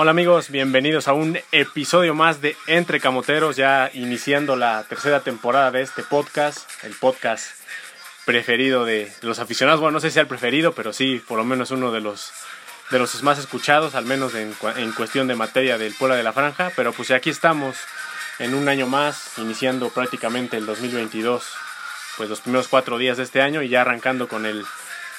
Hola amigos, bienvenidos a un episodio más de Entre Camoteros, ya iniciando la tercera temporada de este podcast, el podcast preferido de los aficionados, bueno, no sé si el preferido, pero sí, por lo menos uno de los de los más escuchados, al menos en, en cuestión de materia del Puebla de la Franja, pero pues aquí estamos en un año más, iniciando prácticamente el 2022, pues los primeros cuatro días de este año y ya arrancando con el,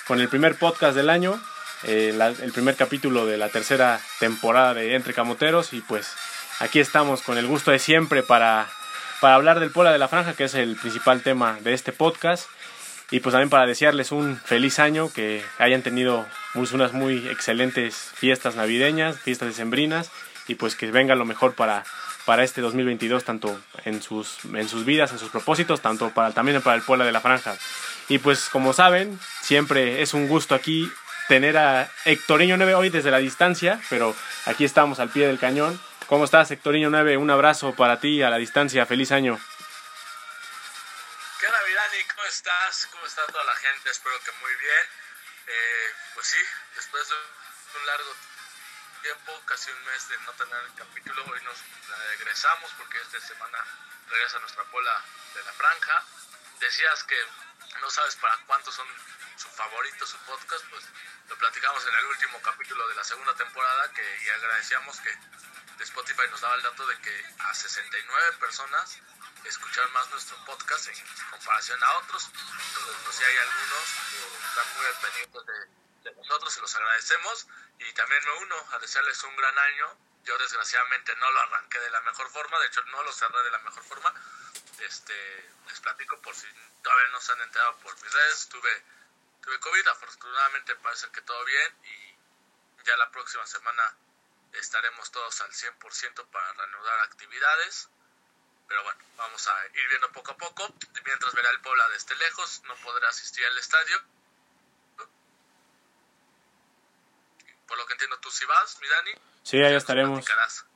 con el primer podcast del año, eh, la- el primer capítulo de la tercera temporada de Entre Camoteros y pues aquí estamos con el gusto de siempre para, para hablar del Puebla de la Franja, que es el principal tema de este podcast. Y pues también para desearles un feliz año, que hayan tenido pues, unas muy excelentes fiestas navideñas, fiestas decembrinas, y pues que venga lo mejor para, para este 2022, tanto en sus, en sus vidas, en sus propósitos, tanto para, también para el pueblo de la franja. Y pues como saben, siempre es un gusto aquí tener a Hectorinho 9 hoy desde la distancia, pero aquí estamos al pie del cañón. ¿Cómo estás, Hectorinho 9? Un abrazo para ti a la distancia, feliz año. ¿Qué onda, Virani? ¿Cómo estás? ¿Cómo está toda la gente? Espero que muy bien. Eh, pues sí, después de un largo tiempo, casi un mes de no tener el capítulo, hoy nos regresamos porque esta semana regresa nuestra pola de la franja. Decías que no sabes para cuántos son su favorito, su podcast, pues lo platicamos en el último capítulo de la segunda temporada que y agradecíamos que Spotify nos daba el dato de que a 69 personas escucharon más nuestro podcast en comparación a otros. Entonces, pues sí hay algunos que están muy al pendiente de, de nosotros, se los agradecemos. Y también me uno a desearles un gran año. Yo desgraciadamente no lo arranqué de la mejor forma, de hecho no lo cerré de la mejor forma. Este, les platico por si todavía no se han enterado por mis redes. Tuve, tuve COVID, afortunadamente parece que todo bien y ya la próxima semana estaremos todos al 100% para reanudar actividades. Pero bueno, vamos a ir viendo poco a poco. Mientras verá el Puebla desde lejos, no podrá asistir al estadio. Por lo que entiendo, tú sí vas, mi Dani. Sí, ahí estaremos. platicarás ¿Cómo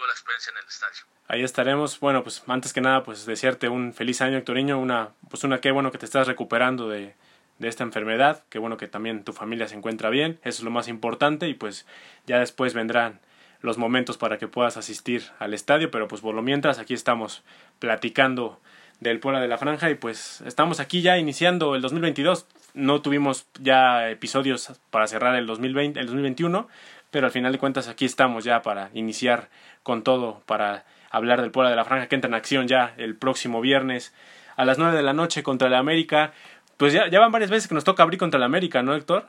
la experiencia en el estadio? Ahí estaremos. Bueno, pues antes que nada, pues desearte un feliz año, Hectorinho. Una, pues una qué bueno que te estás recuperando de, de esta enfermedad. Qué bueno que también tu familia se encuentra bien. Eso es lo más importante. Y pues ya después vendrán los momentos para que puedas asistir al estadio. Pero pues por lo mientras, aquí estamos platicando del Puebla de la Franja. Y pues estamos aquí ya iniciando el 2022. No tuvimos ya episodios para cerrar el 2020, el 2021. Pero al final de cuentas aquí estamos ya para iniciar con todo, para hablar del Puebla de la Franja que entra en acción ya el próximo viernes a las 9 de la noche contra el América. Pues ya, ya van varias veces que nos toca abrir contra el América, ¿no, Héctor?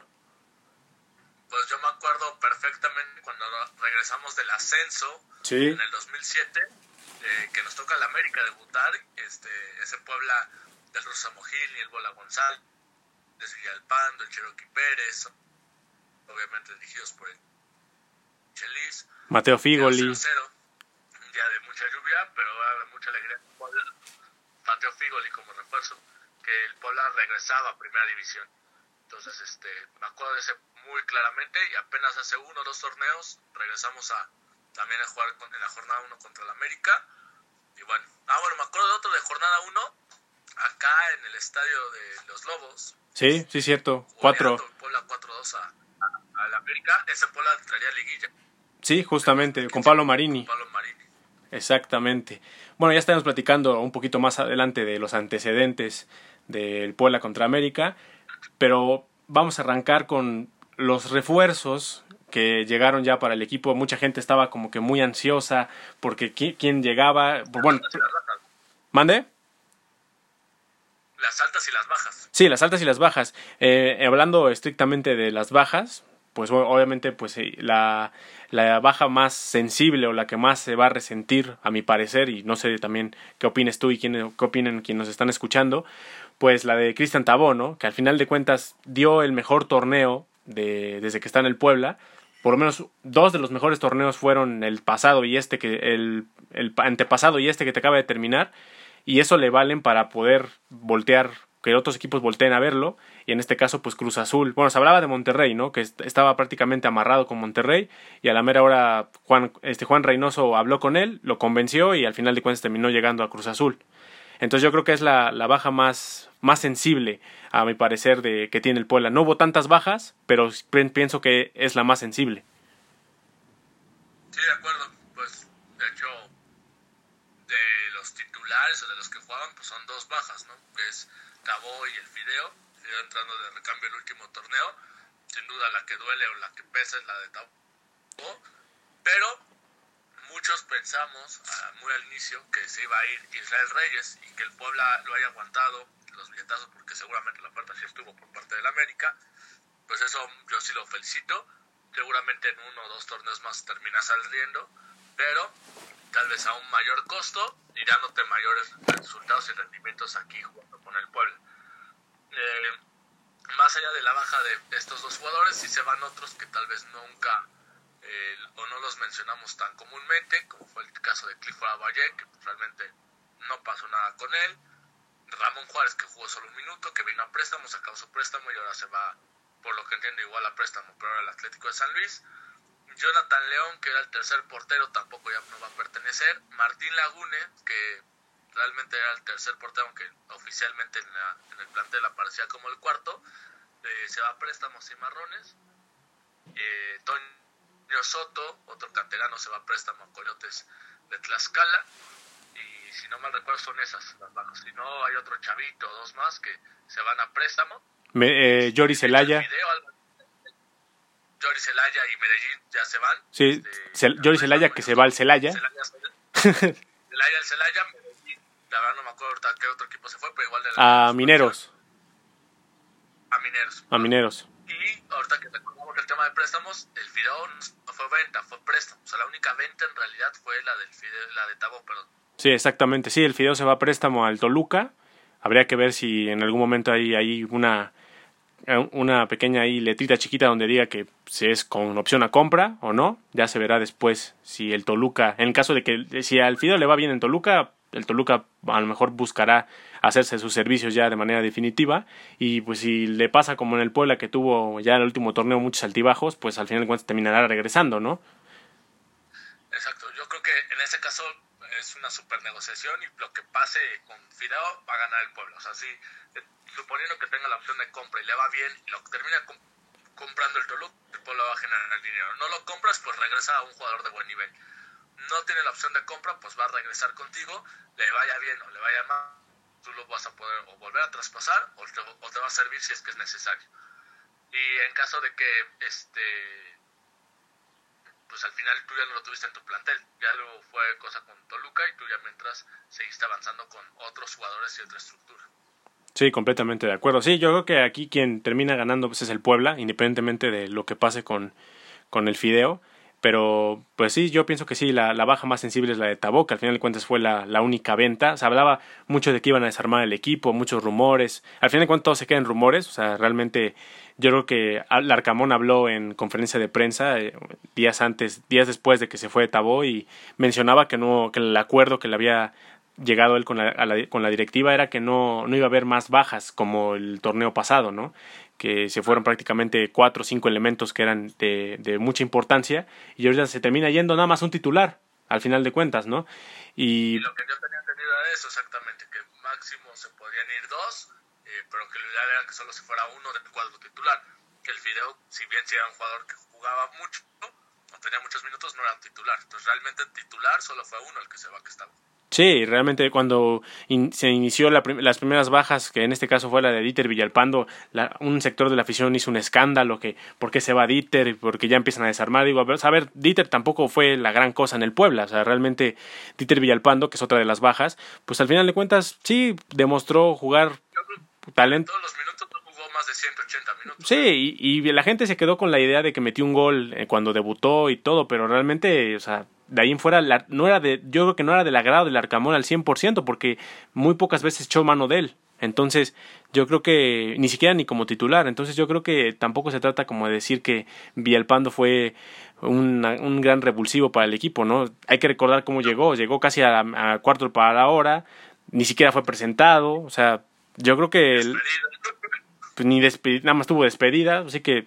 Pues yo me acuerdo perfectamente cuando regresamos del ascenso Sí. en el 2007, eh, que nos toca el América debutar, este, ese Puebla del Rosa Mojil y el Bola González, desde Villalpando, el Cherokee Pérez, obviamente dirigidos por el Chelis. Mateo Figoli. 0-0, un día de mucha lluvia, pero de mucha alegría. Mateo Figoli como refuerzo, que el Puebla regresaba a Primera División. Entonces, este, me acuerdo de ese muy claramente y apenas hace uno o dos torneos regresamos a también a jugar con- en la jornada 1 contra el América. Y bueno, ah, bueno, me acuerdo de otro de jornada 1, acá en el estadio de los Lobos. Sí, sí, cierto. Cuatro. goleando el Puebla 4-2 a, a, al América. Ese Puebla traería liguilla. Sí, justamente, con Pablo Marini. Pablo Marini. Exactamente. Bueno, ya estaremos platicando un poquito más adelante de los antecedentes del Puebla contra América, pero vamos a arrancar con los refuerzos que llegaron ya para el equipo. Mucha gente estaba como que muy ansiosa porque qui- quién llegaba. Bueno, Las altas y las bajas. mande. Las altas y las bajas. Sí, las altas y las bajas. Eh, hablando estrictamente de las bajas, pues obviamente pues eh, la, la baja más sensible o la que más se va a resentir, a mi parecer, y no sé también qué opines tú y quién, qué opinen quienes nos están escuchando, pues la de Cristian Tabó, ¿no? Que al final de cuentas dio el mejor torneo de, desde que está en el Puebla. Por lo menos dos de los mejores torneos fueron el pasado y este que el, el antepasado y este que te acaba de terminar y eso le valen para poder voltear que otros equipos volteen a verlo, y en este caso pues Cruz Azul. Bueno, se hablaba de Monterrey, ¿no? Que estaba prácticamente amarrado con Monterrey y a la mera hora Juan, este, Juan Reynoso habló con él, lo convenció y al final de cuentas terminó llegando a Cruz Azul. Entonces yo creo que es la, baja más, más sensible, a mi parecer, de que tiene el Puebla. No hubo tantas bajas, pero pienso que es la más sensible. Sí, de acuerdo. Pues, de hecho, de los titulares o de los que jugaban, pues son dos bajas, ¿no? Cabo y el Fideo. Fideo entrando de recambio el último torneo. Sin duda la que duele o la que pesa es la de Tabo. Pero muchos pensamos ah, muy al inicio que se iba a ir Israel Reyes y que el Puebla lo haya aguantado los billetazos porque seguramente la oferta sí estuvo por parte del América. Pues eso yo sí lo felicito seguramente en uno o dos torneos más termina saliendo, pero tal vez a un mayor costo y dándote mayores resultados y rendimientos aquí jugando con el pueblo. Eh, más allá de la baja de estos dos jugadores, si se van otros que tal vez nunca eh, o no los mencionamos tan comúnmente, como fue el caso de Clifford Abaye, que realmente no pasó nada con él. Ramón Juárez, que jugó solo un minuto, que vino a préstamo, sacó su préstamo y ahora se va por lo que entiendo igual a préstamo, pero ahora el Atlético de San Luis. Jonathan León, que era el tercer portero, tampoco ya no va a pertenecer. Martín Lagune, que realmente era el tercer portero, aunque oficialmente en, el plantel aparecía como el cuarto, eh, se va a préstamos y marrones. Eh, Toño Soto, otro canterano, se va a préstamo a Coyotes de Tlaxcala. Y si no mal recuerdo, son esas las bajas. Si no, hay otro chavito dos más que se van a préstamo. Me, eh, Celaya. Jory Celaya y Medellín ya se van. Sí, este, Celaya que se va al Celaya. Celaya al Celaya, Medellín, la verdad no me acuerdo qué otro equipo se fue, pero igual de la A Mineros. A Mineros. A Mineros. Y ahorita que recordamos el tema de préstamos, el Fideo no fue venta, fue préstamo. O sea, la única venta en realidad fue la del Fideo, la de Tabo, perdón. Sí, exactamente. Sí, el Fideo se va a préstamo al Toluca. Habría que ver si en algún momento hay, hay una una pequeña ahí letrita chiquita donde diga que si es con opción a compra o no. Ya se verá después si el Toluca, en caso de que si al Fideo le va bien en Toluca, el Toluca a lo mejor buscará hacerse sus servicios ya de manera definitiva y pues si le pasa como en el Puebla que tuvo ya el último torneo muchos altibajos, pues al final de cuentas terminará regresando, ¿no? Exacto, yo creo que en ese caso es una super negociación y lo que pase con Fideo va a ganar el pueblo. O sea, sí, suponiendo que tenga la opción de y le va bien lo termina comprando el Toluca, el pueblo va a generar dinero. No lo compras, pues regresa a un jugador de buen nivel. No tiene la opción de compra, pues va a regresar contigo, le vaya bien o le vaya mal, tú lo vas a poder o volver a traspasar o te, o te va a servir si es que es necesario. Y en caso de que este pues al final tú ya no lo tuviste en tu plantel. Ya lo fue cosa con Toluca y tú ya mientras seguiste avanzando con otros jugadores y otra estructura. Sí, completamente de acuerdo. Sí, yo creo que aquí quien termina ganando pues, es el Puebla, independientemente de lo que pase con, con el Fideo. Pero, pues sí, yo pienso que sí, la, la baja más sensible es la de Tabó, que al final de cuentas fue la, la, única venta. Se hablaba mucho de que iban a desarmar el equipo, muchos rumores. Al final de cuentas todo se queda en rumores. O sea, realmente yo creo que Larcamón habló en conferencia de prensa eh, días antes, días después de que se fue de Tabó y mencionaba que no, que el acuerdo que le había llegado él con la, con la directiva era que no, no iba a haber más bajas como el torneo pasado, ¿no? que se fueron prácticamente cuatro o cinco elementos que eran de, de mucha importancia y ahorita se termina yendo nada más un titular al final de cuentas, ¿no? Y, lo que yo tenía entendido era eso exactamente, que máximo se podían ir dos, eh, pero que lo ideal era que solo se fuera uno del cuadro titular. Que el Fideo, si bien si era un jugador que jugaba mucho, no tenía muchos minutos, no era titular. Entonces realmente titular solo fue uno el que se va que estaba. Sí, realmente cuando se inició la las primeras bajas, que en este caso fue la de Dieter Villalpando, un sector de la afición hizo un escándalo, que por qué se va Dieter, porque ya empiezan a desarmar. Digo, a ver, Dieter tampoco fue la gran cosa en el Puebla, o sea, realmente Dieter Villalpando, que es otra de las bajas, pues al final de cuentas sí demostró jugar talento. Todos los minutos jugó más de 180 minutos. Sí, y, y, la gente se quedó con la idea de que metió un gol eh, cuando debutó y todo, pero realmente, o sea, de ahí en fuera no era de, yo creo que no era del agrado del Arcamón al 100% porque muy pocas veces echó mano de él. Entonces, yo creo que ni siquiera ni como titular. Entonces, yo creo que tampoco se trata como de decir que Villalpando fue un, un gran revulsivo para el equipo, ¿no? Hay que recordar cómo llegó. Llegó casi a, a cuarto para la hora, ni siquiera fue presentado. O sea, yo creo que el- pues, ni despedida, nada más tuvo despedida, así que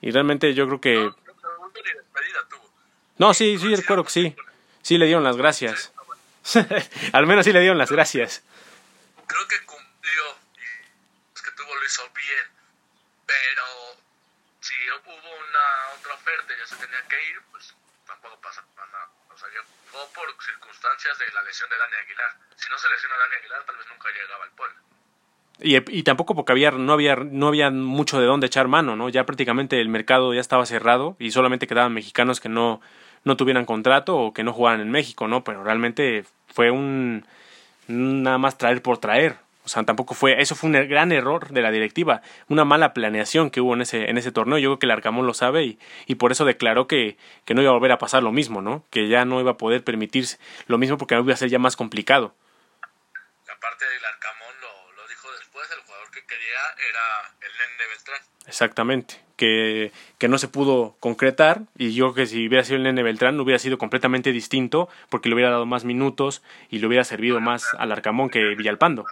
y realmente yo creo que No, no, no, ni despedida tuvo. No, sí, sí, recuerdo que sí. Sí le dieron las gracias. Al menos sí le dieron las gracias. Creo que cumplió y los que tuvo lo hizo bien, pero si hubo una otra oferta y ya se tenía que ir, pues tampoco pasa nada. O sea, llegó por circunstancias de la lesión de Dani Aguilar. Si no se lesiona a Dani Aguilar, tal vez nunca llegaba al Puebla. Y, y tampoco porque había, no, había, no había mucho de dónde echar mano, ¿no? Ya prácticamente el mercado ya estaba cerrado y solamente quedaban mexicanos que no, no tuvieran contrato o que no jugaran en México, ¿no? Pero realmente fue un nada más traer por traer. O sea, tampoco fue, eso fue un er- gran error de la directiva, una mala planeación que hubo en ese, en ese torneo. Yo creo que el Arcamón lo sabe y, y por eso declaró que, que no iba a volver a pasar lo mismo, ¿no? Que ya no iba a poder permitirse lo mismo porque iba a ser ya más complicado. Aparte del Arcamón lo, lo dijo después, el jugador que quería era el Nene Beltrán. Exactamente, que, que no se pudo concretar y yo creo que si hubiera sido el Nene Beltrán hubiera sido completamente distinto porque le hubiera dado más minutos y le hubiera servido más al Arcamón que Villalpando.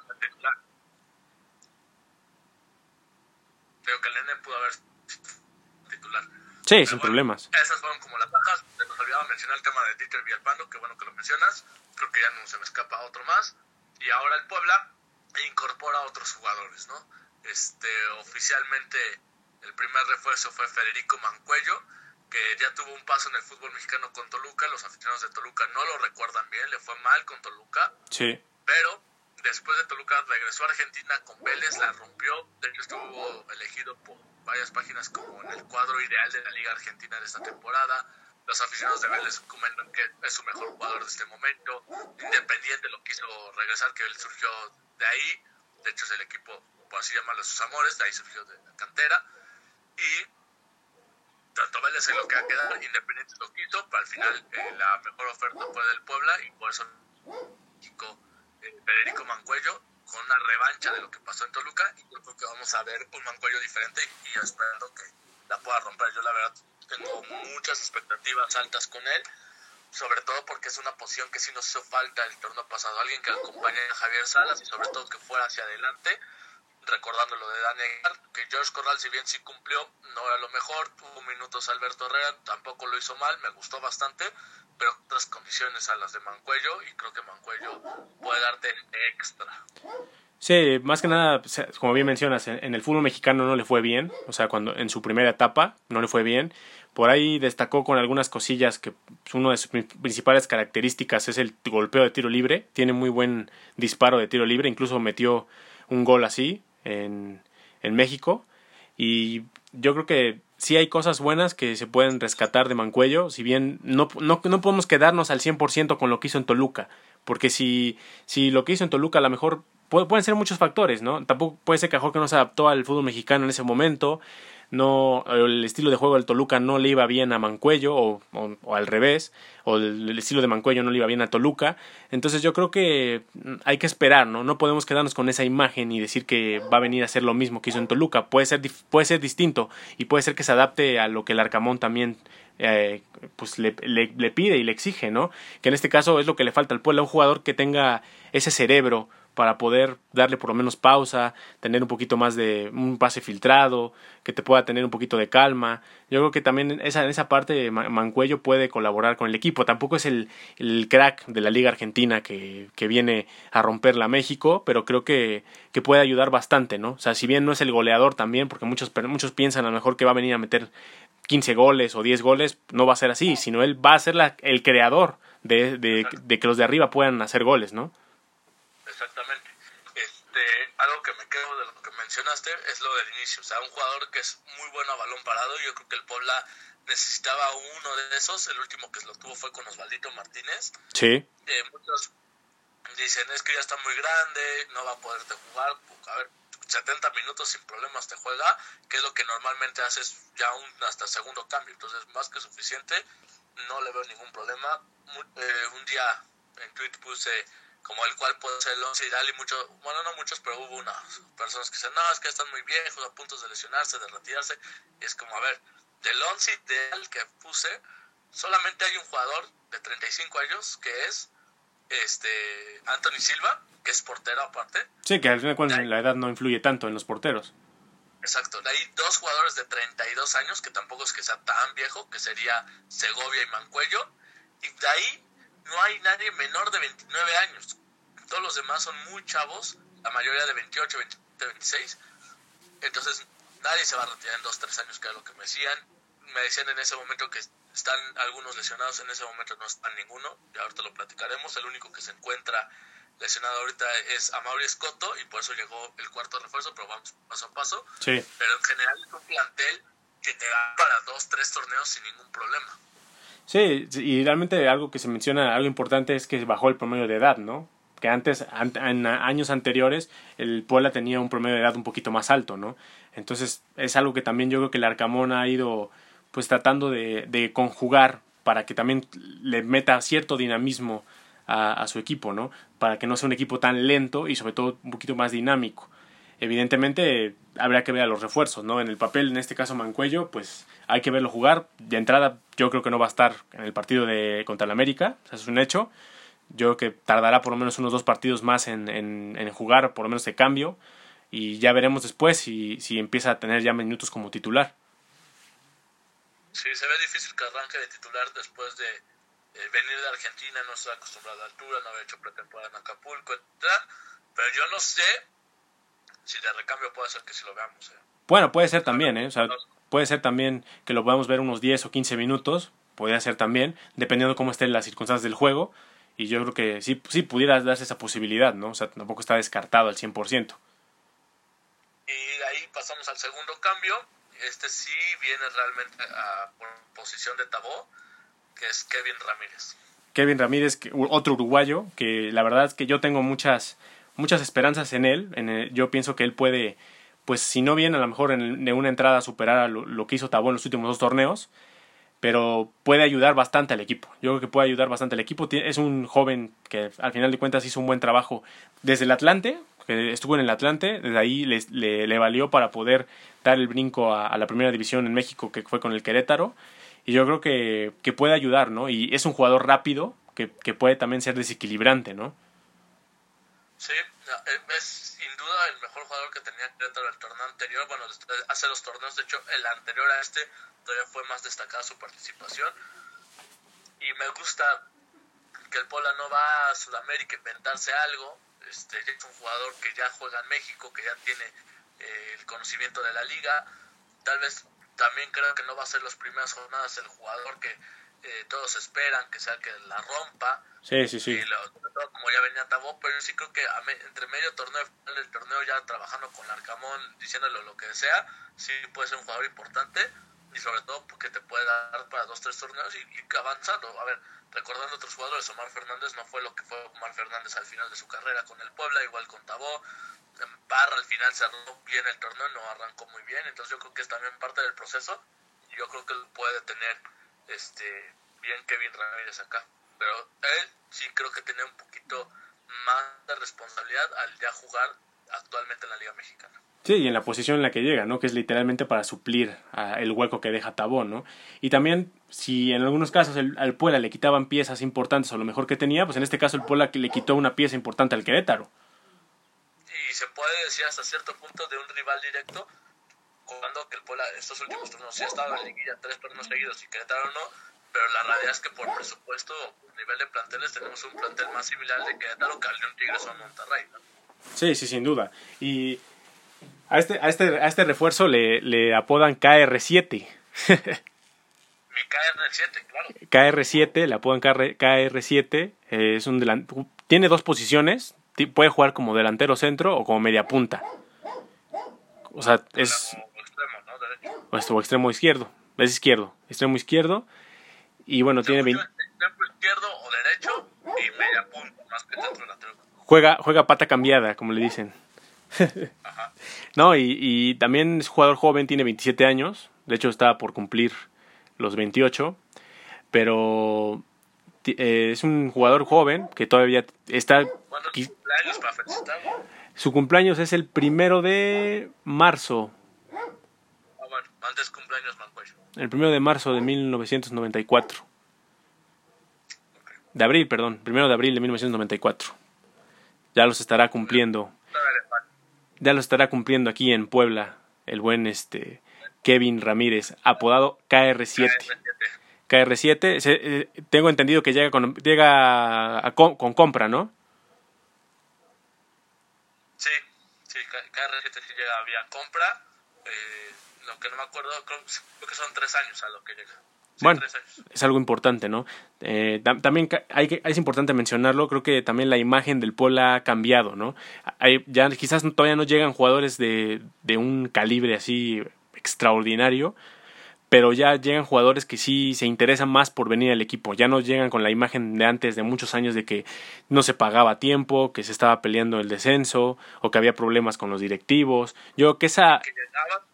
Creo que el Nene pudo haber titular. Sí, sin bueno, problemas. Esas fueron como las bajas. Se nos olvidaba mencionar el tema de Dieter Villalpando, que bueno que lo mencionas. Creo que ya no se me escapa otro más. Y ahora el Puebla incorpora a otros jugadores, ¿no? Este, oficialmente el primer refuerzo fue Federico Mancuello, que ya tuvo un paso en el fútbol mexicano con Toluca. Los aficionados de Toluca no lo recuerdan bien, le fue mal con Toluca Sí, pero después de Toluca regresó a Argentina con Vélez, la rompió, de hecho estuvo elegido por varias páginas como en el cuadro ideal de la Liga Argentina de esta temporada. Los aficionados de Vélez comentan que es su mejor jugador de este momento. Independiente lo quiso regresar, que él surgió de ahí. De hecho es el equipo, por así llamarlo, sus amores, de ahí surgió de la cantera. Y tanto Vélez se lo queda quedar, Independiente lo quiso, pero al final eh, la mejor oferta fue del Puebla y por eso México, eh, Federico Mancuello con una revancha de lo que pasó en Toluca y creo que vamos a ver un Mancuello diferente y yo esperando que la pueda romper. Yo la verdad tengo muchas expectativas altas con él, sobre todo porque es una posición que sí nos hizo falta el torneo pasado, alguien que acompañe a Javier Salas y sobre todo que fuera hacia adelante, recordando lo de Dani Aguilar, que George Corral si bien sí cumplió, no era lo mejor, tuvo minutos Alberto Herrera, tampoco lo hizo mal, me gustó bastante, pero otras condiciones a las de Mancuello y creo que Mancuello puede darte extra. sí, más que nada, como bien mencionas, en, el fútbol mexicano no le fue bien, o sea, cuando en su primera etapa no le fue bien. Por ahí destacó con algunas cosillas que pues, una de sus pri- principales características es el golpeo de tiro libre. Tiene muy buen disparo de tiro libre, incluso metió un gol así en, en México. Y yo creo que sí hay cosas buenas que se pueden rescatar de Mancuello, si bien no, no, no podemos quedarnos al 100% con lo que hizo en Toluca, porque si, si lo que hizo en Toluca a lo mejor pu- pueden ser muchos factores, ¿no? Tampoco puede ser que que no se adaptó al fútbol mexicano en ese momento, no el estilo de juego del Toluca no le iba bien a Mancuello o, o- o al revés o el, estilo de Mancuello no le iba bien a Toluca. Entonces yo creo que hay que esperar no no podemos quedarnos con esa imagen y decir que va a venir a hacer lo mismo que hizo en Toluca. Puede ser puede ser distinto y puede ser que se adapte a lo que el Arcamón también eh, pues le, le, pide y le exige no que en este caso es lo que le falta al pueblo un jugador que tenga ese cerebro para poder darle por lo menos pausa, tener un poquito más de un pase filtrado, que te pueda tener un poquito de calma. Yo creo que también en esa, en esa parte Ma- Mancuello puede colaborar con el equipo. Tampoco es el, el crack de la Liga Argentina que, que viene a romperla a México, pero creo que, que puede ayudar bastante, ¿no? O sea, si bien no es el goleador también, porque muchos, muchos piensan a lo mejor que va a venir a meter 15 goles o 10 goles, no va a ser así, sino él va a ser la, el creador de, de, de que los de arriba puedan hacer goles, ¿no? Exactamente. Este, algo que me quedo de lo que mencionaste es lo del inicio. O sea, un jugador que es muy bueno a balón parado. Yo creo que el Puebla necesitaba uno de esos. El último que lo tuvo fue con Osvaldito Martínez. Sí, Eh, muchos dicen es que ya está muy grande, no va a poderte jugar. A ver, 70 minutos sin problemas te juega, que es lo que normalmente haces ya un hasta segundo cambio. Entonces, más que suficiente, no le veo ningún problema. Eh, un día en Twitter puse como el cual puede ser el once ideal y muchos, bueno, no muchos, pero hubo unas personas que dicen, no, es que están muy viejos, a punto de lesionarse, de retirarse. Y es como, a ver, del once ideal que puse, solamente hay un jugador de 35 años que es este Anthony Silva, que es portero aparte. Sí, que al final cuentas la edad no influye tanto en los porteros. Exacto, de ahí dos jugadores de 32 años, que tampoco es que sea tan viejo, que sería Segovia y Mancuello. Y de ahí no hay nadie menor de 29 años. Todos los demás son muy chavos, la mayoría de 28, 27, 26. Entonces nadie se va a retirar en dos, tres años, que era lo que me decían. Me decían en ese momento que están algunos lesionados, en ese momento no están ninguno, y ahorita lo platicaremos. El único que se encuentra lesionado ahorita es Amaury Escoto y por eso llegó el cuarto refuerzo, pero vamos paso a paso. Sí. Pero en general es un plantel que te da para dos, tres torneos sin ningún problema. Sí, y realmente algo que se menciona, algo importante es que bajó el promedio de edad, ¿no? Que antes, an- en años anteriores, el Puebla tenía un promedio de edad un poquito más alto, ¿no? Entonces es algo que también yo creo que el Arcamón ha ido pues tratando de, de conjugar para que también le meta cierto dinamismo a, a su equipo, ¿no? Para que no sea un equipo tan lento y sobre todo un poquito más dinámico. Evidentemente habría que ver a los refuerzos, ¿no? En el papel, en este caso Mancuello, pues hay que verlo jugar. De entrada, yo creo que no va a estar en el partido de contra el América, o es un hecho. Yo creo que tardará por lo menos unos dos partidos más en, en, en jugar, por lo menos de cambio. Y ya veremos después si, si empieza a tener ya minutos como titular. Sí, se ve difícil que arranque de titular después de eh, venir de Argentina, no está acostumbrado a la altura, no había hecho pretemporada en Acapulco, etc. Pero yo no sé si de recambio puede ser que si lo veamos. eh. Bueno, puede ser también, ¿eh? O sea, puede ser también que lo podamos ver unos 10 o 15 minutos, podría ser también, dependiendo cómo estén las circunstancias del juego. Y yo creo que sí, sí pudiera darse esa posibilidad, ¿no? O sea, tampoco está descartado al 100%. Y ahí pasamos al segundo cambio. Este sí viene realmente a posición de Tabó, que es Kevin Ramírez. Kevin Ramírez, otro uruguayo, que la verdad es que yo tengo muchas, muchas esperanzas en él. En el- yo pienso que él puede, pues si no bien a lo mejor en, una entrada superar a lo, lo que hizo Tabó en los últimos dos torneos, pero puede ayudar bastante al equipo. Yo creo que puede ayudar bastante al equipo. Es un joven que al final de cuentas hizo un buen trabajo desde el Atlante, que estuvo en el Atlante, desde ahí le, valió para poder dar el brinco a, a la primera división en México, que fue con el Querétaro. Y yo creo que, que puede ayudar, ¿no? Y es un jugador rápido que, que puede también ser desequilibrante, ¿no? Sí, eh, es sin duda el mejor jugador que tenía Querétaro el torneo anterior. Bueno, hace los torneos, de hecho, el anterior a este todavía fue más destacada su participación. Y me gusta que el Pola no va a Sudamérica a inventarse algo. Este, es un jugador que ya juega en México, que ya tiene eh, el conocimiento de la liga. Tal vez también creo que no va a ser las primeras jornadas el jugador que eh, todos esperan que sea que la rompa. Sí, sí, sí. Y lo- todo como ya venía Tabó, pero yo sí creo que a me- entre medio torneo y final del torneo ya trabajando con Arcamón, diciéndole lo que sea, sí puede ser un jugador importante y sobre todo porque te puede dar para dos, tres torneos y, y avanzando. A ver, recordando otros jugadores, Omar Fernández no fue lo que fue Omar Fernández al final de su carrera con el Puebla, igual con Tabó. Parra al final cerró bien el torneo, no arrancó muy bien, entonces yo creo que es también parte del proceso y yo creo que puede tener este bien Kevin Ramírez acá. Pero él sí creo que tiene un poquito más de responsabilidad al ya jugar actualmente en la Liga Mexicana. Sí, y en la posición en la que llega, ¿no? Que es literalmente para suplir a el hueco que deja Tabón, ¿no? Y también, si en algunos casos el, al Puebla le quitaban piezas importantes o lo mejor que tenía, pues en este caso el Puebla le quitó una pieza importante al Querétaro. Y se puede decir hasta cierto punto de un rival directo, jugando que el Puebla estos últimos torneos sí ha estado en la liguilla tres torneos seguidos y Querétaro no, pero la realidad es que por presupuesto, nivel de planteles, tenemos un plantel más similar de Querétaro que al de un Tigres o un Monterrey, ¿no? Sí, sí, sin duda. Y a este, a este, a este refuerzo le, le apodan KR7. Mi KR7, claro. KR7, le apodan KR, KR7. eh, es un delan- tiene dos posiciones. Puede jugar como delantero centro o como media punta. O sea, es Como extremo, ¿no? Derecho. O extremo izquierdo. Es izquierdo. Extremo izquierdo. Y bueno, tiene Según 20 yo, extremo izquierdo o derecho y media punta, más que centro delantero. juega, juega pata cambiada, como le dicen. Ajá. No, y, y también es jugador joven, tiene 27 años. De hecho, está por cumplir los 28. Pero eh, es un jugador joven que todavía está. ¿Cuándo es qui- tu cumpleaños para felicitarlo? Su cumpleaños es el primero de marzo. Antes cumpleaños Mancuello. El primero de marzo de 1994. De abril, perdón. Primero de abril de 1994. Ya los estará cumpliendo. Ya los estará cumpliendo aquí en Puebla. El buen este Kevin Ramírez, apodado KR7. KR7. KR7, se- eh, tengo entendido que llega con, llega a com- con compra, ¿no? Sí, sí, K- KR7 sí llega vía compra. Que no me acuerdo, creo, creo que son tres años a lo que llega. Sí, Bueno. es algo importante, ¿no? Eh, tam- también hay que, es importante mencionarlo, creo que también la imagen del Puebla ha cambiado, ¿no? Hay, ya quizás todavía no llegan jugadores de, de un calibre así extraordinario, pero ya llegan jugadores que sí se interesan más por venir al equipo, ya no llegan con la imagen de antes de muchos años de que no se pagaba tiempo, que se estaba peleando el descenso o que había problemas con los directivos. Yo que esa Que llegaba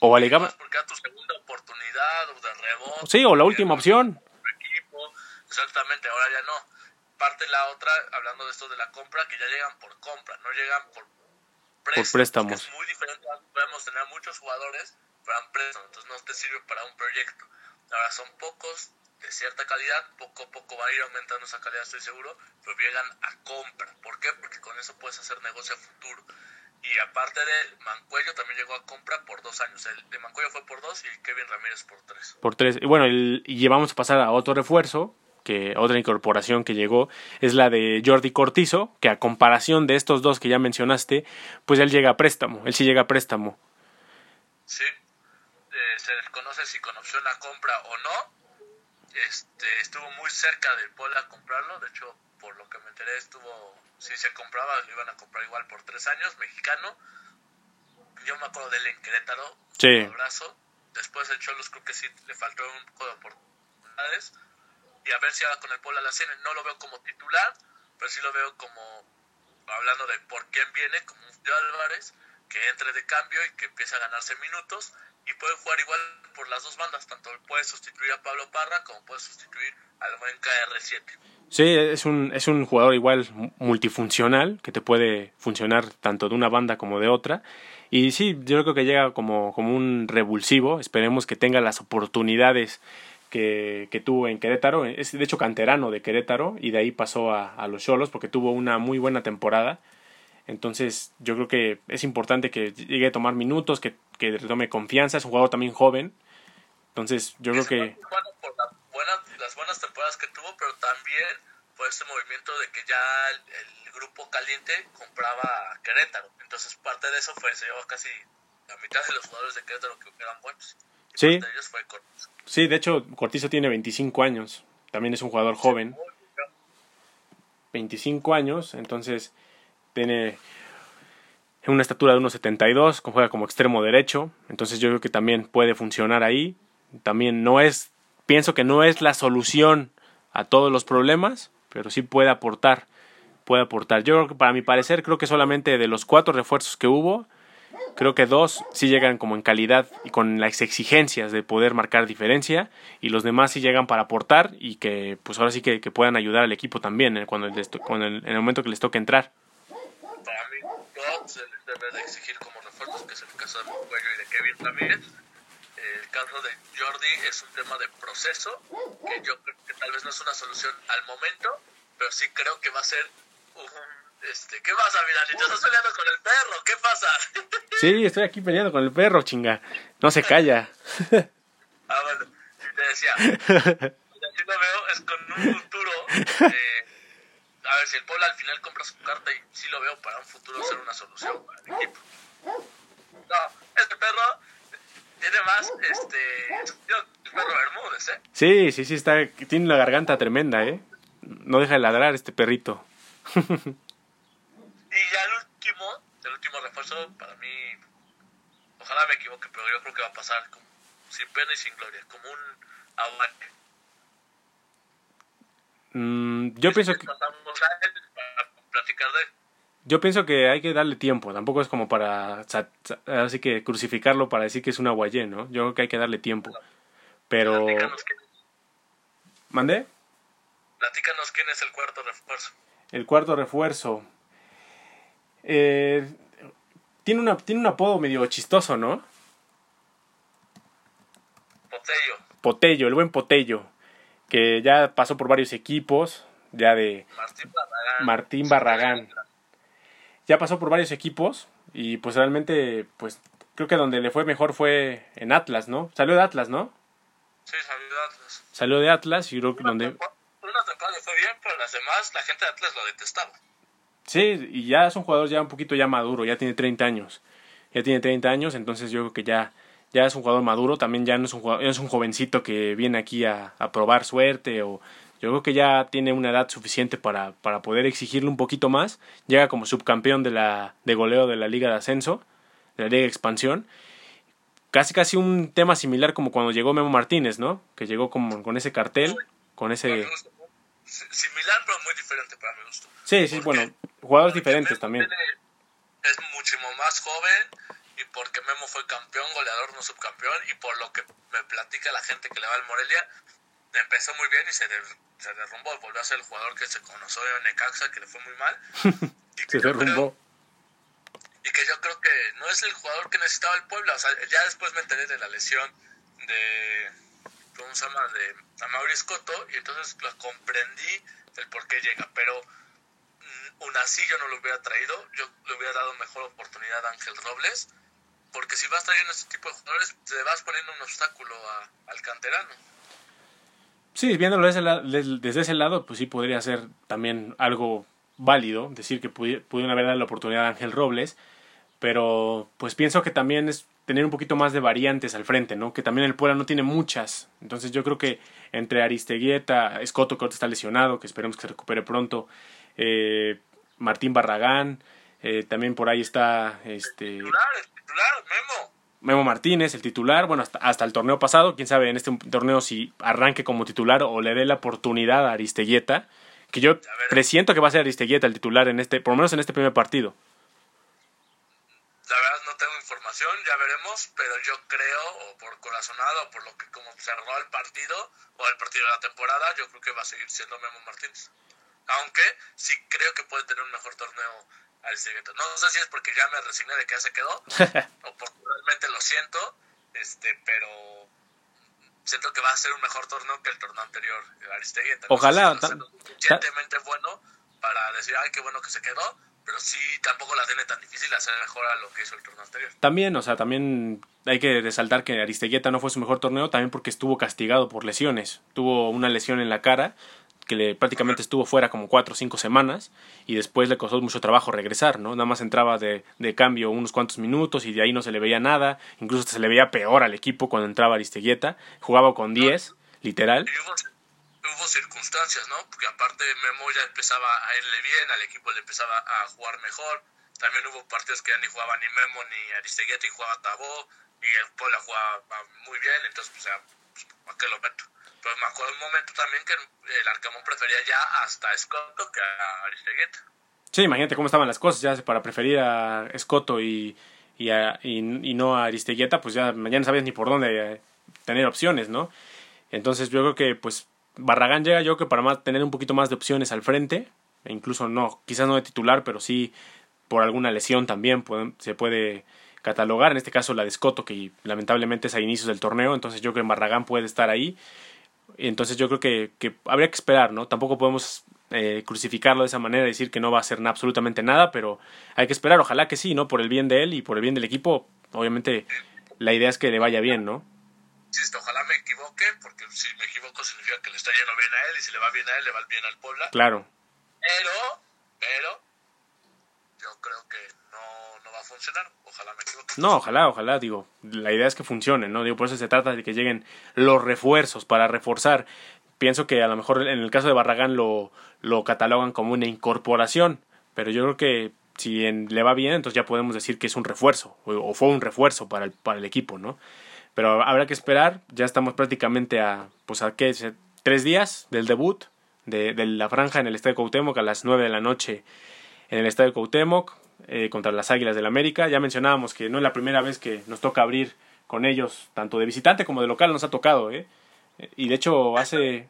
o alegaba, porque era tu segunda oportunidad o de rebote. sí, o la última opción. equipo. Exactamente, ahora ya no. Parte la otra, hablando de esto de la compra, que ya llegan por compra, no llegan por préstamos. préstamos. que Es muy diferente. Podemos tener muchos jugadores, pero en préstamos, entonces no te sirve para un proyecto. Ahora son pocos, de cierta calidad, poco a poco va a ir aumentando esa calidad, estoy seguro, pero llegan a compra. ¿Por qué? Porque con eso puedes hacer negocio a futuro. Y aparte de Mancuello, también llegó a compra por dos años. El de Mancuello fue por dos y Kevin Ramírez por tres. por tres. Y bueno, el- y llevamos a pasar a otro refuerzo, que otra incorporación que llegó es la de Jordi Cortizo, que a comparación de estos dos que ya mencionaste, pues él llega a préstamo, él sí llega a préstamo. Sí, eh, se desconoce si con opción a compra o no. Este, estuvo muy cerca del Puebla a comprarlo, de hecho, por lo que me enteré, estuvo, si se compraba, lo iban a comprar igual por tres años, mexicano. Yo me acuerdo de él en Querétaro, Sí. un abrazo. Después el Cholos creo que sí le faltó un poco de oportunidades. Y a ver si ahora con el Puebla la cena. No lo veo como titular, pero sí lo veo como, hablando de por quién viene, como un Álvarez, que entre de cambio y que empiece a ganarse minutos. Y puede jugar igual por las dos bandas, tanto puede sustituir a Pablo Parra como puede sustituir al buen KR7. Sí, es un, es un jugador igual multifuncional, que te puede funcionar tanto de una banda como de otra. Y sí, yo creo que llega como, como un revulsivo. Esperemos que tenga las oportunidades que, que tuvo en Querétaro. Es de hecho canterano de Querétaro y de ahí pasó a, a los Cholos porque tuvo una muy buena temporada. Entonces yo creo que es importante que llegue a tomar minutos, que, que retome confianza. Es un jugador también joven. Entonces yo creo que... Bueno, por la buena- las buenas temporadas que tuvo, pero también por este movimiento de que ya el, el grupo caliente compraba a Querétaro. Entonces parte de eso fue, se llevó casi la mitad de los jugadores de Querétaro que eran buenos. Y Sí. de ellos fue Cortés. Sí, de hecho Cortizo tiene 25 años. También es un jugador joven. Muy bien. 25 años, entonces tiene una estatura de 1.72, juega como extremo derecho, entonces yo creo que también puede funcionar ahí. También no es, pienso que no es la solución a todos los problemas, pero sí puede aportar, puede aportar. Yo creo que para mi parecer, creo que solamente de los cuatro refuerzos que hubo, creo que dos sí llegan como en calidad y con las exigencias de poder marcar diferencia y los demás sí llegan para aportar y que pues ahora sí que, puedan ayudar al equipo también eh, cuando, en el momento que les toque entrar. Para mí, todos se les debe de exigir como refuerzos, que es el caso de Moncuello y de Kevin Ramírez. El caso de Jordi es un tema de proceso, que yo creo que tal vez no es una solución al momento, pero sí creo que va a ser un... Este, ¿Qué pasa, Vidal? ¿Te estás peleando con el perro? ¿Qué pasa? Sí, estoy aquí peleando con el perro, chinga. No se calla. ah, bueno, te decía. Así lo veo, es con un futuro... eh, si el Puebla al final compra su carta y sí lo veo para un futuro ser una solución para el equipo. No, este perro tiene más, este, el perro Bermúdez, ¿eh? Sí, sí, sí, está, tiene una garganta tremenda, ¿eh? No deja de ladrar este perrito. Y ya el último, el último refuerzo, para mí, ojalá me equivoque, pero yo creo que va a pasar como, sin pena y sin gloria, como un aguante. Mm, yo pienso que yo pienso que hay que darle tiempo. Tampoco es como para así que crucificarlo para decir que es una guayé, ¿no? Yo creo que hay que darle tiempo. Pero ¿Mandé? platícanos quién es el cuarto refuerzo. El cuarto refuerzo. Eh, tiene, una, tiene un apodo medio chistoso, ¿no? Potello. Potello, el buen Potello. Que ya pasó por varios equipos, ya de Martín Barragán. Martín Barragán. Ya pasó por varios equipos y pues realmente, pues creo que donde le fue mejor fue en Atlas, ¿no? Salió de Atlas, ¿no? Sí, salió de Atlas. Salió de Atlas y creo que Una donde... Una temporada le fue bien, pero las demás, la gente de Atlas lo detestaba. Sí, y ya es un jugador ya un poquito ya maduro, ya tiene 30 años. Ya tiene 30 años, entonces yo creo que ya, ya es un jugador maduro, también ya no es un, jugador, es un jovencito que viene aquí a, a probar suerte o yo creo que ya tiene una edad suficiente para, para poder exigirle un poquito más. Llega como subcampeón de la de goleo de la Liga de Ascenso, de la Liga de Expansión. Casi casi un tema similar como cuando llegó Memo Martínez, ¿no? Que llegó como con ese cartel, con ese Similar, pero muy diferente para mi gusto. Sí, sí, ¿Por bueno, jugadores diferentes también. Es muchísimo más joven porque Memo fue campeón, goleador, no subcampeón y por lo que me platica la gente que le va al Morelia, empezó muy bien y se, der- se derrumbó volvió a ser el jugador que se conoció en Necaxa, que le fue muy mal. Y Se creo- derrumbó. y que yo creo que no es el jugador que necesitaba el Puebla. O sea, ya después me enteré de la lesión de. ¿Cómo se llama? De Amaury Escoto. Y entonces lo comprendí el por qué llega. Pero mm, aún así yo no lo hubiera traído. Yo le hubiera dado mejor oportunidad a Ángel Robles. Porque si vas trayendo este tipo de jugadores, te vas poniendo un obstáculo a- al canterano. Sí, viéndolo desde, la- des- desde ese lado, pues sí podría ser también algo válido, decir que pudi- pudieron haber dado la oportunidad a Ángel Robles, pero pues pienso que también es tener un poquito más de variantes al frente, ¿no? Que también el Puebla no tiene muchas, entonces yo creo que entre Aristeguieta, Escoto que está lesionado, que esperemos que se recupere pronto, eh, Martín Barragán, eh, también por ahí está este titular, Memo. Memo Martínez, el titular, bueno, hasta, hasta el torneo pasado, quién sabe en este torneo si arranque como titular o le dé la oportunidad a Aristeguieta, que yo presiento que va a ser Aristeguieta el titular en este, por lo menos en este primer partido. La verdad no tengo información, ya veremos, pero yo creo, o por corazonado, o por lo que como cerró el partido, o el partido de la temporada, yo creo que va a seguir siendo Memo Martínez. Aunque sí creo que puede tener un mejor torneo No sé si es porque ya me resigné de que ya se quedó, o porque realmente lo siento, este, pero siento que va a ser un mejor torneo que el torneo anterior. No sé Ojalá, si va a ta- ser lo suficientemente bueno para decir, ay, qué bueno que se quedó, pero sí tampoco la tiene tan difícil hacer mejor a lo que hizo el torneo anterior. También, o sea, también hay que resaltar que Aristeguieta no fue su mejor torneo, también porque estuvo castigado por lesiones. Tuvo una lesión en la cara, que le, prácticamente estuvo fuera como cuatro o cinco semanas, y después le costó mucho trabajo regresar, ¿no? Nada más entraba de, de cambio unos cuantos minutos y de ahí no se le veía nada, incluso se le veía peor al equipo cuando entraba Aristeguieta, jugaba con 10, literal. Y hubo, hubo circunstancias, ¿no? Porque aparte Memo ya empezaba a irle bien, al equipo le empezaba a jugar mejor. También hubo partidos que ya ni jugaba ni Memo ni Aristeguieta y jugaba Tabó. Y el Puebla jugaba muy bien, entonces, pues, ya, pues, ¿a qué lo meto? Pero me acuerdo un momento también que el Arcamón prefería ya hasta Escoto que a Aristeguieta. Sí, imagínate cómo estaban las cosas, ya para preferir a Escoto y, y, a- y, no a Aristeguieta, pues ya, ya no sabías ni por dónde eh, tener opciones, ¿no? Entonces yo creo que pues Barragán llega yo creo que para más, tener un poquito más de opciones al frente, e incluso no, quizás no de titular, pero sí por alguna lesión también pueden- se puede catalogar, en este caso la de Escoto, que lamentablemente es a inicios del torneo, entonces yo creo que Barragán puede estar ahí, entonces yo creo que, que habría que esperar, ¿no? Tampoco podemos eh, crucificarlo de esa manera y decir que no va a hacer absolutamente nada, pero hay que esperar, ojalá que sí, ¿no? Por el bien de él y por el bien del equipo, obviamente la idea es que le vaya bien, ¿no? Insisto, ojalá me equivoque, porque si me equivoco significa que le está yendo bien a él, y si le va bien a él, le va bien al Puebla. Claro. Pero, pero, creo que no, va a funcionar. Ojalá me equivoque. No, ojalá, ojalá, digo, la idea es que funcione, ¿no? Digo, por eso se trata de que lleguen los refuerzos para reforzar. Pienso que a lo mejor en el caso de Barragán lo, lo catalogan como una incorporación, pero yo creo que si le va bien, entonces ya podemos decir que es un refuerzo, o, o fue un refuerzo para el, para el equipo, ¿no? Pero habrá que esperar, ya estamos prácticamente a, pues a qué, tres días del debut de, de la franja en el Estadio Cuauhtémoc a las nueve de la noche en el Estadio Cuauhtémoc eh, contra las Águilas del América. Ya mencionábamos que no es la primera vez que nos toca abrir con ellos, tanto de visitante como de local nos ha tocado, ¿eh? Y de hecho hace...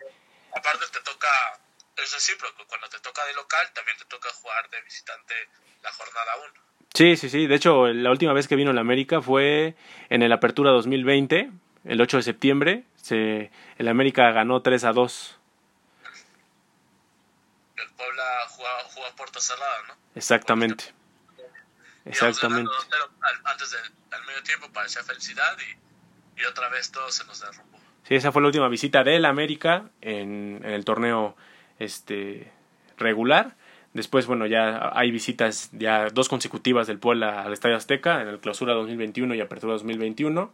Aparte te toca, es decir, pero cuando te toca de local, también te toca jugar de visitante la jornada 1. Sí, sí, sí. De hecho, la última vez que vino la América fue en el Apertura 2020, el 8 de septiembre, se, el América ganó 3 a 2. Puebla jugaba, jugaba a puerta cerrada, ¿no? Exactamente. Exactamente. ganando 2-0 al- antes del medio tiempo parecía felicidad y, y otra vez todo se nos derrumbó. Sí, esa fue la última visita del América en, en el torneo este regular. Después, bueno, ya hay visitas ya dos consecutivas del Puebla al Estadio Azteca en el Clausura 2021 y Apertura 2021.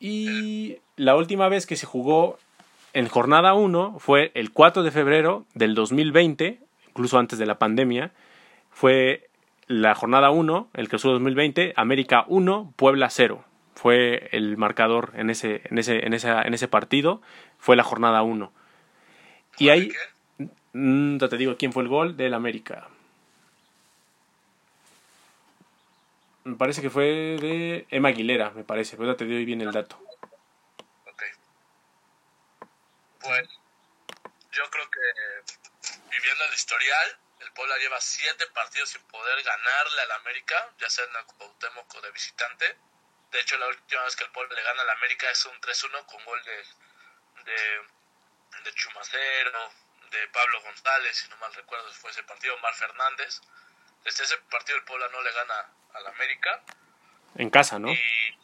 Y la última vez que se jugó en jornada 1 fue el 4 de febrero del 2020, incluso antes de la pandemia. Fue la jornada 1, el Clausura 2020, América 1, Puebla 0. Fue el marcador en ese, en ese, en esa, en ese partido. Fue la jornada 1. Y ¿Fue ahí, mm, ya te digo quién fue el gol del América. Me parece que fue de Emma Aguilera, me parece. Pero ya te doy bien el dato. Ok. Pues yo creo que viviendo el historial, el Puebla lleva siete partidos sin poder ganarle al América, ya sea en el Cuauhtémoc o de visitante. De hecho, la última vez que el Puebla le gana al América es un 3-1 con gol de, de, de Chumacero, de Pablo González, si no mal recuerdo, fue ese partido, Mar Fernández. Desde ese partido el Puebla no le gana al América En casa, ¿no? y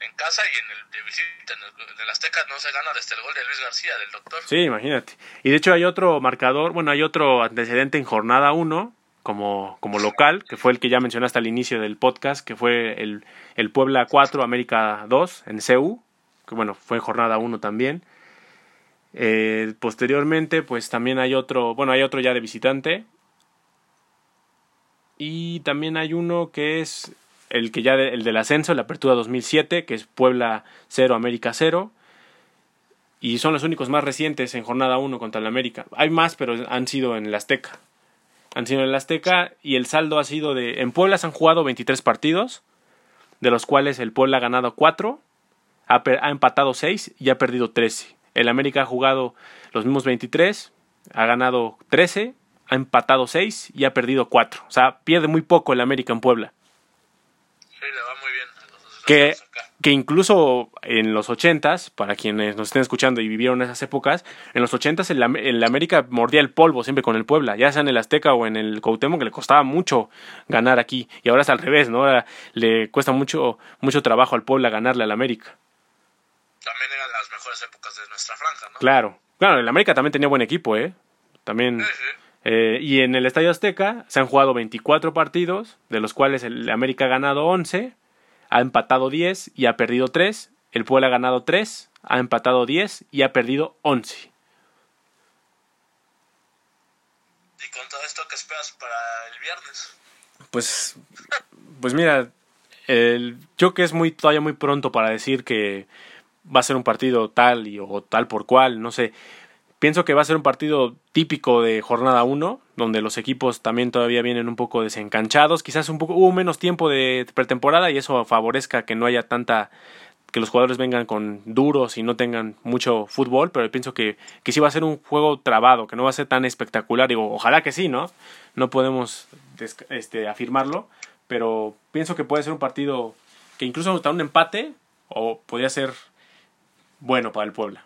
en casa y en el de visita, en el, en no se gana desde el gol de Luis García, del doctor. Sí, imagínate. Y de hecho hay otro marcador, bueno, hay otro antecedente en jornada 1 como, como local, que fue el que ya mencionaste al inicio del podcast, que fue el, el Puebla 4, América 2 en CU, que bueno, fue en jornada 1 también. Eh, posteriormente, pues también hay otro, bueno, hay otro ya de visitante. Y también hay uno que es el que ya de- el del ascenso, la apertura 2007, que es Puebla 0, América 0 y son los únicos más recientes en jornada 1 contra el América. Hay más, pero han sido en el Azteca. Han sido en el Azteca y el saldo ha sido de... En Puebla se han jugado 23 partidos, de los cuales el Puebla ha ganado 4, ha, ha empatado 6 y ha perdido 13. El América ha jugado los mismos 23, ha ganado 13, ha empatado 6 y ha perdido 4. O sea, pierde muy poco el América en Puebla. Sí, le va muy bien a los dos que, que incluso en los ochentas, para quienes nos estén escuchando y vivieron esas épocas, en los ochentas el, Am- el América mordía el polvo siempre con el Puebla, ya sea en el Azteca o en el Cuauhtémoc, que le costaba mucho ganar aquí, y ahora es al revés, ¿no? Ahora le cuesta mucho, mucho trabajo al Puebla ganarle al América. También eran las mejores épocas de nuestra franja, ¿no? Claro, claro, el América también tenía buen equipo, ¿eh? También... Eh, y en el Estadio Azteca se han jugado 24 partidos, de los cuales el América ha ganado 11, ha empatado 10 y ha perdido 3. El Puebla ha ganado 3, ha empatado 10 y ha perdido 11. Y con todo esto, ¿qué esperas para el viernes? Pues, pues mira, el, yo que es muy todavía muy pronto para decir que va a ser un partido tal y, o tal por cual, no sé. Pienso que va a ser un partido típico de jornada 1, donde los equipos también todavía vienen un poco desencanchados. Quizás un poco hubo menos tiempo de pretemporada y eso favorezca que no haya tanta que los jugadores vengan con duros y no tengan mucho fútbol, pero pienso que, que sí va a ser un juego trabado, que no va a ser tan espectacular. Digo, ojalá que sí, ¿no? No podemos este, afirmarlo, pero pienso que puede ser un partido que incluso hasta un empate o podría ser bueno para el Puebla.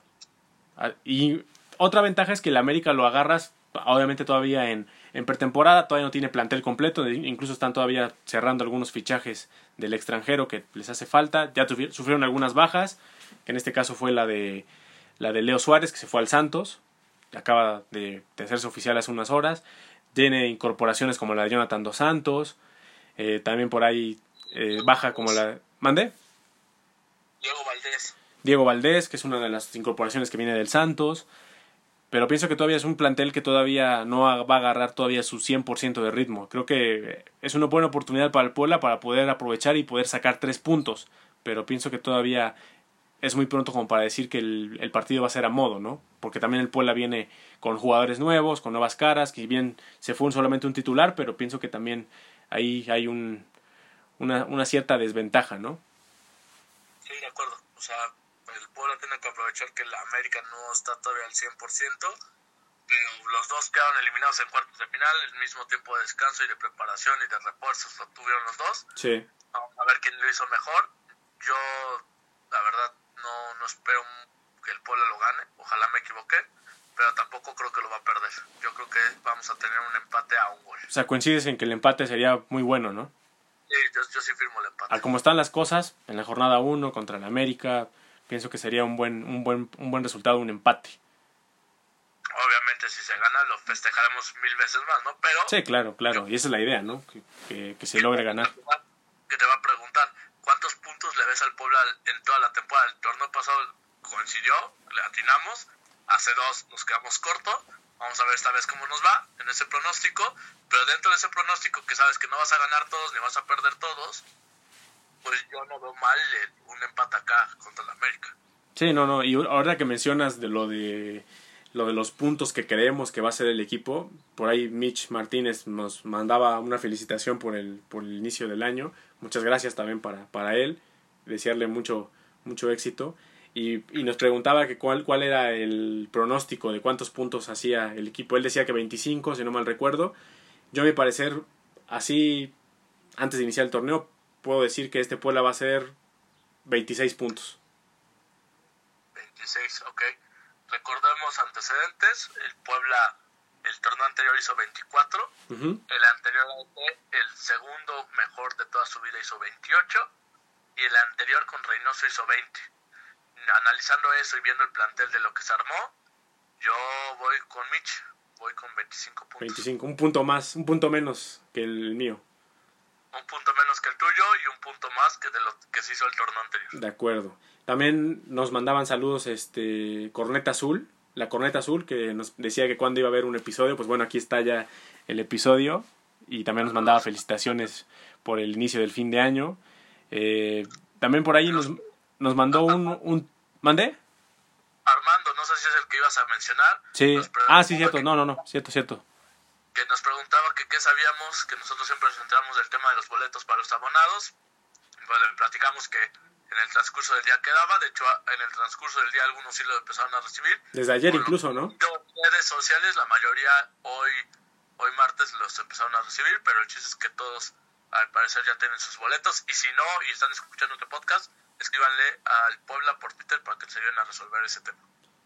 Ah, Y otra ventaja es que el América lo agarras, obviamente todavía en, en pretemporada, todavía no tiene plantel completo, incluso están todavía cerrando algunos fichajes del extranjero que les hace falta, ya sufrieron algunas bajas, que en este caso fue la de la de Leo Suárez, que se fue al Santos, acaba de, de hacerse oficial hace unas horas, tiene incorporaciones como la de Jonathan Dos Santos, eh, también por ahí eh, baja como la... ¿Mandé? Diego Valdés. Diego Valdés, que es una de las incorporaciones que viene del Santos. Pero pienso que todavía es un plantel que todavía no va a agarrar todavía su 100% de ritmo. Creo que es una buena oportunidad para el Puebla para poder aprovechar y poder sacar tres puntos. Pero pienso que todavía es muy pronto como para decir que el, partido va a ser a modo, ¿no? Porque también el Puebla viene con jugadores nuevos, con nuevas caras, que bien se fue solamente un titular, pero pienso que también ahí hay un, una, una cierta desventaja, ¿no? Sí, de acuerdo. O sea, Puebla tiene que aprovechar que la América no está todavía al 100%, pero los dos quedaron eliminados en cuartos de final, el mismo tiempo de descanso y de preparación y de refuerzos lo tuvieron los dos. Sí. Vamos a ver quién lo hizo mejor. yo, la verdad, no, no espero que el Puebla lo gane. Ojalá me equivoqué, pero tampoco creo que lo va a perder. Yo creo que vamos a tener un empate a un gol. O sea, coincides en que el empate sería muy bueno, ¿no? Sí, yo, yo sí firmo el empate. A como están las cosas, en la jornada 1 contra el América, pienso que sería un buen, un buen, un buen resultado, un empate. Obviamente, si se gana, lo festejaremos mil veces más, ¿no? Pero. Sí, claro, claro. Y esa es la idea, ¿no? Que, que, que se logre ganar. Que te va a preguntar, ¿cuántos puntos le ves al Puebla en toda la temporada? El torneo pasado coincidió, le atinamos. Hace dos nos quedamos cortos. Vamos a ver esta vez cómo nos va en ese pronóstico. Pero dentro de ese pronóstico, que sabes que no vas a ganar todos ni vas a perder todos, pues yo no veo mal un empate acá contra el América. Sí, no, no. Y ahora que mencionas de lo de lo de los puntos que creemos que va a ser el equipo, por ahí Mitch Martínez nos mandaba una felicitación por el, por el inicio del año. Muchas gracias también para, para él. Desearle mucho, mucho éxito. Y, y nos preguntaba que cuál, cuál era el pronóstico de cuántos puntos hacía el equipo. Él decía que 25, si no mal recuerdo. Yo, a mi parecer, así, antes de iniciar el torneo, puedo decir que este Puebla va a ser 26 puntos. 26, ok. Recordemos antecedentes. El Puebla, el torneo anterior hizo 24. Ujú. El anterior, el segundo mejor de toda su vida, hizo 28. Y el anterior con Reynoso hizo 20. Analizando eso y viendo el plantel de lo que se armó, yo voy con Mitch. Voy con 25 puntos. 25, un punto más, un punto menos que el mío. Un punto menos que el tuyo y un punto más que de lo que se hizo el torneo anterior. De acuerdo. También nos mandaban saludos este Corneta Azul, la Corneta Azul que nos decía que cuando iba a haber un episodio, pues bueno, aquí está ya el episodio y también nos mandaba felicitaciones por el inicio del fin de año. Eh, también por ahí nos, nos mandó un, un ¿Mandé? Armando, no sé si es el que ibas a mencionar. Sí. Ah, sí, cierto. que- No, no, no. Cierto, cierto. Que nos preguntaba que qué sabíamos, que nosotros siempre nos enteramos del tema de los boletos para los abonados. Pues le platicamos que en el transcurso del día quedaba, de hecho en el transcurso del día algunos sí lo empezaron a recibir. Desde ayer Por incluso, ¿no? En redes sociales la mayoría hoy, hoy martes los empezaron a recibir, pero el chiste es que todos al parecer ya tienen sus boletos y si no y están escuchando este podcast, escríbanle al Puebla por Twitter para que se ayuden a resolver ese tema.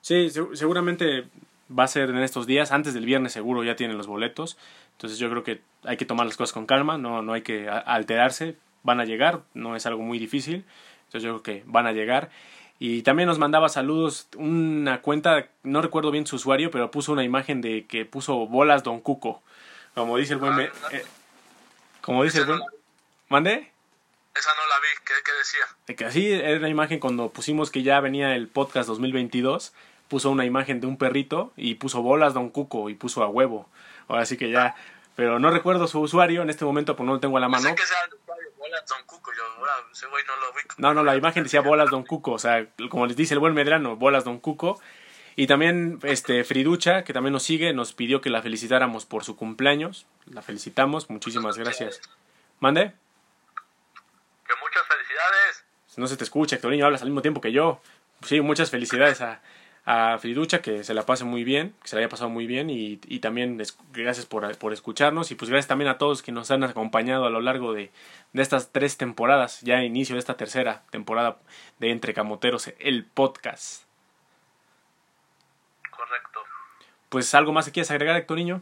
Sí, se- seguramente va a ser en estos días. Antes del viernes seguro ya tienen los boletos. Entonces yo creo que hay que tomar las cosas con calma, no, no hay que alterarse. Van a llegar, no es algo muy difícil. Entonces yo creo que van a llegar. Y también nos mandaba saludos una cuenta, no recuerdo bien su usuario, pero puso una imagen de que puso bolas Don Cuco. Como dice el buen... me- eh, como dice el buen... ¿Mande? Esa no la vi, ¿qué, qué decía? De que así era la imagen cuando pusimos que ya venía el podcast 2022, puso una imagen de un perrito y puso bolas Don Cuco y puso a huevo. Ahora sí que ya, pero no recuerdo su usuario en este momento, pues no lo tengo a la No mano. sé que sea el usuario, bolas Don Cuco, yo ahora ese güey no lo ubico. No, no, la imagen decía bolas Don Cuco, o sea, como les dice el buen Medrano, bolas Don Cuco. Y también este Friducha, que también nos sigue, nos pidió que la felicitáramos por su cumpleaños. La felicitamos, muchísimas gracias. ¿Mande? Que muchas felicidades. no se te escucha, Hectorinho, hablas al mismo tiempo que yo. Sí, muchas felicidades a, a Friducha, que se la pase muy bien, que se la haya pasado muy bien y, y también es- gracias por, por escucharnos y pues gracias también a todos que nos han acompañado a lo largo de, de estas tres temporadas, ya inicio de esta tercera temporada de Entre Camoteros, el podcast. Correcto. Pues algo más que quieras agregar, Hectorinho.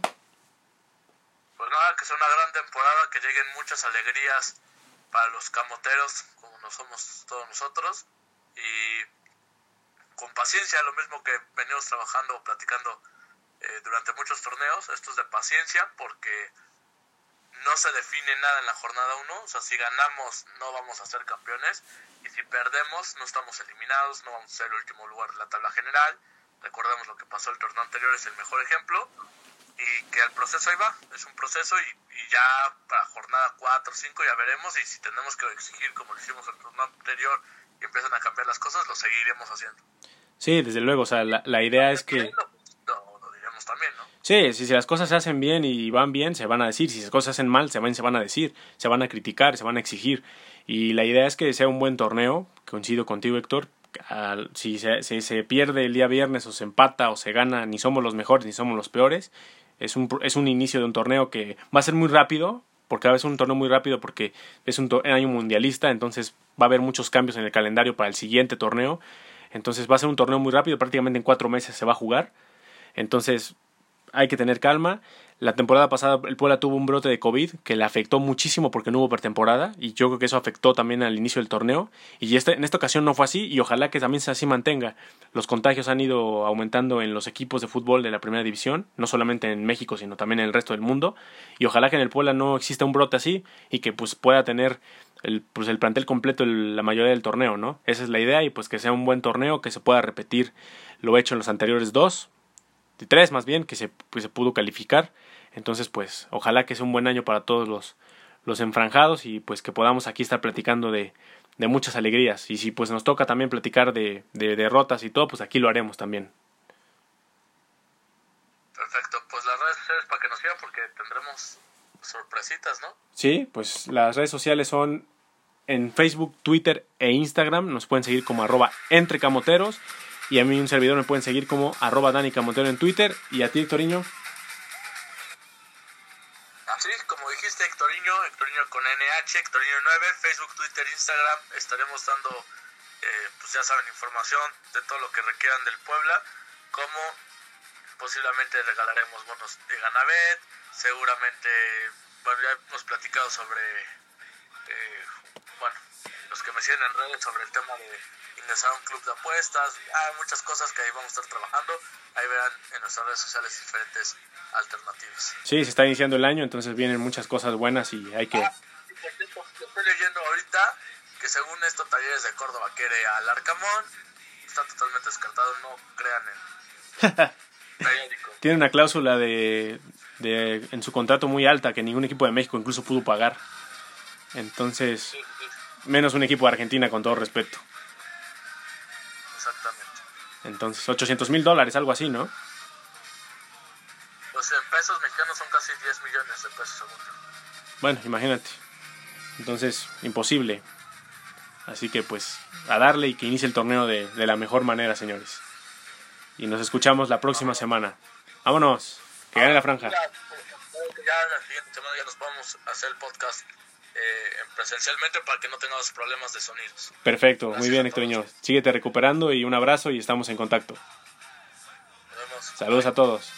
Pues nada, que sea una gran temporada, que lleguen muchas alegrías para los camoteros, como no somos todos nosotros. Y con paciencia, lo mismo que venimos trabajando, platicando eh, durante muchos torneos. Esto es de paciencia porque no se define nada en la jornada 1. O sea, si ganamos no vamos a ser campeones. Y si perdemos no estamos eliminados, no vamos a ser el último lugar de la tabla general. Recordemos lo que pasó el torneo anterior, es el mejor ejemplo. Y que el proceso ahí va, es un proceso y, y ya para jornada 4 o 5 ya veremos. Y si tenemos que exigir como lo hicimos el torneo anterior y empiezan a cambiar las cosas, lo seguiremos haciendo. Sí, desde luego, o sea, la, la idea es que... Lo diremos también, ¿no? Sí, si, si las cosas se hacen bien y van bien, se van a decir. Si las cosas se hacen mal, se van, se van a decir. Se van a criticar, se van a exigir. Y la idea es que sea un buen torneo. Coincido contigo, Héctor. Al- si, se, si se pierde el día viernes o se empata o se gana, ni somos los mejores ni somos los peores. Es un, es un inicio de un torneo que va a ser muy rápido, porque va a ser un torneo muy rápido porque es un año mundialista, entonces va a haber muchos cambios en el calendario para el siguiente torneo. Entonces va a ser un torneo muy rápido, prácticamente en cuatro meses se va a jugar. Entonces hay que tener calma. La temporada pasada el Puebla tuvo un brote de COVID que le afectó muchísimo porque no hubo pretemporada y yo creo que eso afectó también al inicio del torneo y este, en esta ocasión no fue así y ojalá que también se así mantenga. Los contagios han ido aumentando en los equipos de fútbol de la primera división, no solamente en México sino también en el resto del mundo y ojalá que en el Puebla no exista un brote así y que pues pueda tener el, pues el plantel completo la mayoría del torneo, ¿no? Esa es la idea y pues que sea un buen torneo, que se pueda repetir lo hecho en los anteriores dos, tres más bien, que se, pues, se pudo calificar. Entonces, pues, ojalá que sea un buen año para todos los, los enfranjados y pues que podamos aquí estar platicando de, de muchas alegrías. Y si pues nos toca también platicar de, de derrotas y todo, pues aquí lo haremos también. Perfecto, pues las redes sociales para que nos sigan porque tendremos sorpresitas, ¿no? Sí, pues las redes sociales son en Facebook, Twitter e Instagram. Nos pueden seguir como arroba entrecamoteros. Y a mí un servidor me pueden seguir como arroba Dani Camotero en Twitter. Y a ti, Hectoriño. Así, como dijiste, Hectoriño, Hectoriño con NH, Hectoriño9, Facebook, Twitter, Instagram. Estaremos dando, eh, pues ya saben, información de todo lo que requieran del Puebla. Como posiblemente regalaremos bonos de Ganabet. Seguramente, bueno, ya hemos platicado sobre, eh, bueno, los que me siguen en redes sobre el tema de ingresar a un club de apuestas, hay muchas cosas que ahí vamos a estar trabajando. Ahí verán en nuestras redes sociales diferentes alternativas. Sí, se está iniciando el año, entonces vienen muchas cosas buenas y hay que... Ah, estoy leyendo ahorita que según esto Talleres de Córdoba quiere al Arcamón. Está totalmente descartado, no crean en. Tiene una cláusula de, de, en su contrato muy alta que ningún equipo de México incluso pudo pagar. Entonces, menos un equipo de Argentina con todo respeto. Entonces, 800 mil dólares, algo así, ¿no? Pues en pesos mexicanos son casi 10 millones de pesos, según Bueno, imagínate. Entonces, imposible. Así que pues, a darle y que inicie el torneo de, de la mejor manera, señores. Y nos escuchamos la próxima semana. Vámonos, que gane la franja. Ya, ya la siguiente semana ya nos vamos a hacer el podcast eh, presencialmente para que no tengamos problemas de sonidos. Perfecto, muy bien, Hectoriño. Síguete recuperando y un abrazo y estamos en contacto. Nos vemos. Saludos a todos.